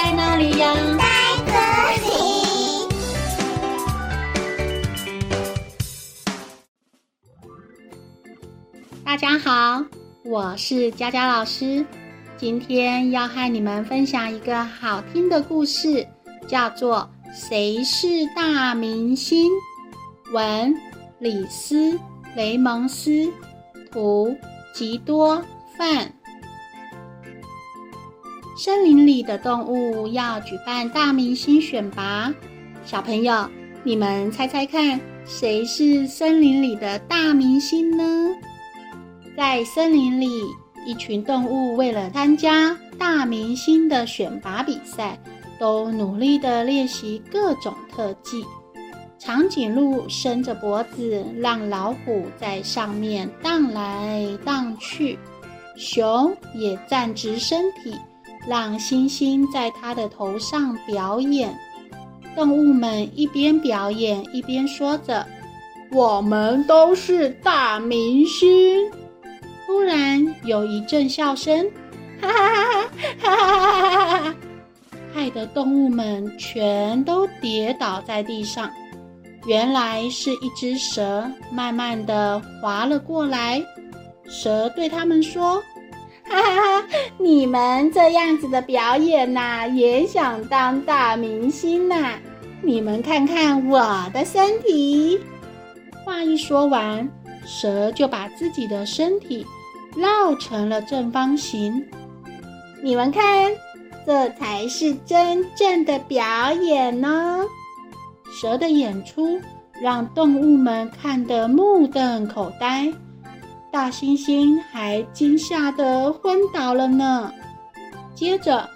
在哪里呀？在这里。大家好，我是佳佳老师，今天要和你们分享一个好听的故事，叫做《谁是大明星》。文：李斯·雷蒙斯，图：吉多·范。森林里的动物要举办大明星选拔，小朋友，你们猜猜看，谁是森林里的大明星呢？在森林里，一群动物为了参加大明星的选拔比赛，都努力地练习各种特技。长颈鹿伸着脖子，让老虎在上面荡来荡去；熊也站直身体，让星星在它的头上表演。动物们一边表演，一边说着：“我们都是大明星。”突然有一阵笑声，哈哈哈哈哈哈哈！害得动物们全都跌倒在地上。原来是一只蛇慢慢地滑了过来。蛇对他们说：“哈哈哈，你们这样子的表演呐，也想当大明星呐？你们看看我的身体。”话一说完，蛇就把自己的身体。绕成了正方形，你们看，这才是真正的表演呢。蛇的演出让动物们看得目瞪口呆，大猩猩还惊吓得昏倒了呢。接着，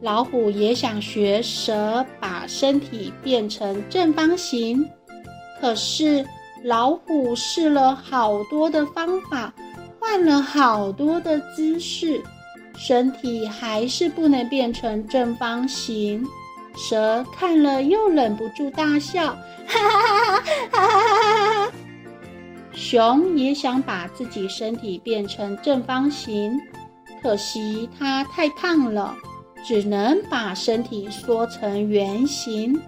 老虎也想学蛇把身体变成正方形，可是老虎试了好多的方法。换了好多的姿势，身体还是不能变成正方形。蛇看了又忍不住大笑，哈哈哈哈哈哈！熊也想把自己身体变成正方形，可惜它太胖了，只能把身体缩成圆形。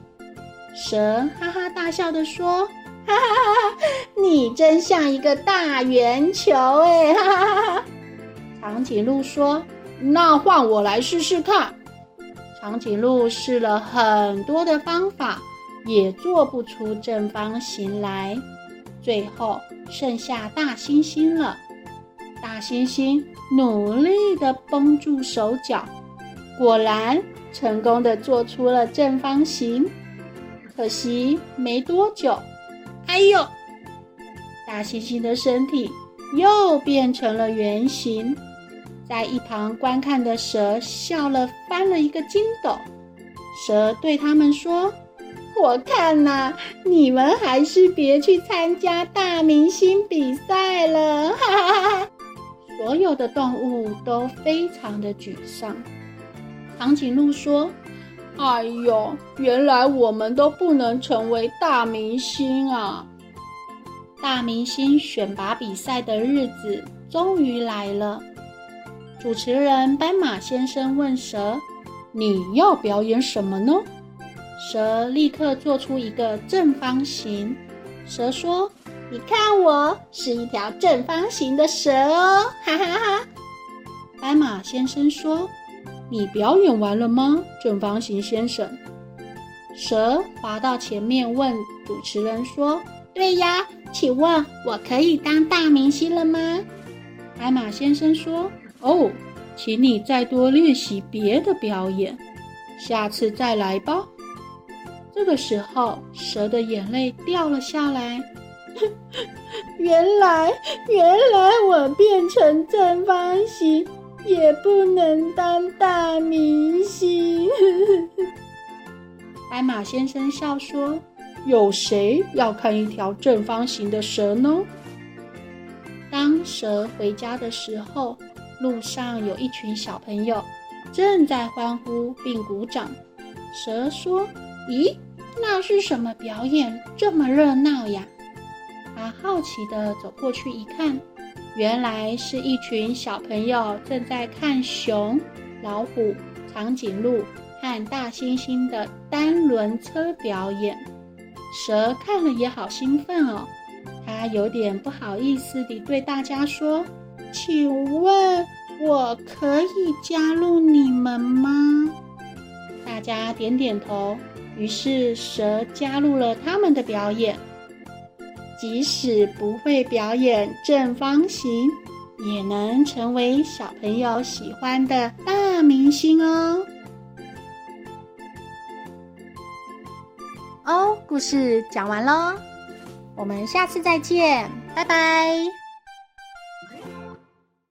蛇哈哈大笑地说。哈哈哈！你真像一个大圆球哎！哈哈哈哈！长颈鹿说：“那换我来试试看。”长颈鹿试了很多的方法，也做不出正方形来。最后剩下大猩猩了。大猩猩努力地绷住手脚，果然成功地做出了正方形。可惜没多久。哎呦！大猩猩的身体又变成了圆形，在一旁观看的蛇笑了，翻了一个筋斗。蛇对他们说：“我看呐，你们还是别去参加大明星比赛了。”哈哈哈哈！所有的动物都非常的沮丧。长颈鹿说。哎呦，原来我们都不能成为大明星啊！大明星选拔比赛的日子终于来了。主持人斑马先生问蛇：“你要表演什么呢？”蛇立刻做出一个正方形。蛇说：“你看，我是一条正方形的蛇哦！” 哈哈哈。斑马先生说。你表演完了吗，正方形先生？蛇滑到前面问主持人说：“对呀，请问我可以当大明星了吗？”斑马先生说：“哦，请你再多练习别的表演，下次再来吧。”这个时候，蛇的眼泪掉了下来。原来，原来我变成正方形。也不能当大明星。白马先生笑说：“有谁要看一条正方形的蛇呢？”当蛇回家的时候，路上有一群小朋友正在欢呼并鼓掌。蛇说：“咦，那是什么表演？这么热闹呀？”他好奇地走过去一看。原来是一群小朋友正在看熊、老虎、长颈鹿和大猩猩的单轮车表演。蛇看了也好兴奋哦，它有点不好意思地对大家说：“请问，我可以加入你们吗？”大家点点头，于是蛇加入了他们的表演。即使不会表演正方形，也能成为小朋友喜欢的大明星哦。哦，故事讲完喽，我们下次再见，拜拜。